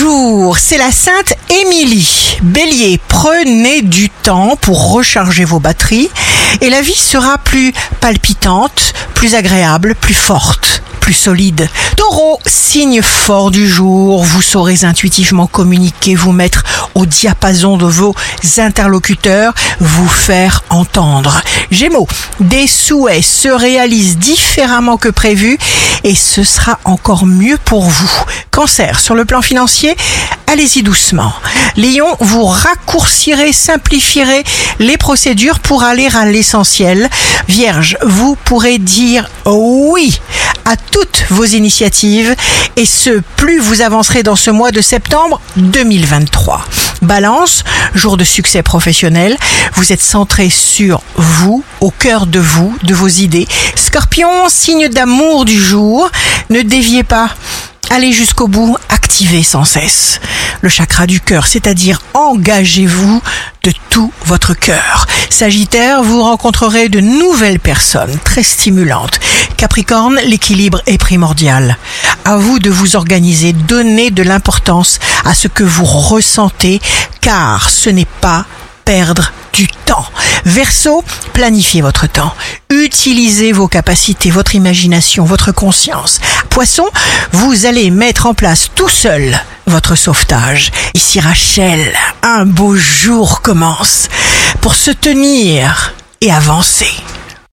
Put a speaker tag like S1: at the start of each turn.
S1: Bonjour, c'est la Sainte Émilie. Bélier, prenez du temps pour recharger vos batteries et la vie sera plus palpitante, plus agréable, plus forte plus solide. Taureau, signe fort du jour, vous saurez intuitivement communiquer, vous mettre au diapason de vos interlocuteurs, vous faire entendre. Gémeaux, des souhaits se réalisent différemment que prévu et ce sera encore mieux pour vous. Cancer, sur le plan financier, allez-y doucement. Lion, vous raccourcirez, simplifierez les procédures pour aller à l'essentiel. Vierge, vous pourrez dire oui à toutes vos initiatives et ce, plus vous avancerez dans ce mois de septembre 2023. Balance, jour de succès professionnel, vous êtes centré sur vous, au cœur de vous, de vos idées. Scorpion, signe d'amour du jour, ne déviez pas. Allez jusqu'au bout, activez sans cesse le chakra du cœur, c'est-à-dire engagez-vous de tout votre cœur. Sagittaire, vous rencontrerez de nouvelles personnes très stimulantes. Capricorne, l'équilibre est primordial. À vous de vous organiser, donnez de l'importance à ce que vous ressentez, car ce n'est pas perdre du temps. Verseau, planifiez votre temps. Utilisez vos capacités, votre imagination, votre conscience. Vous allez mettre en place tout seul votre sauvetage. Ici Rachel, un beau jour commence pour se tenir et avancer.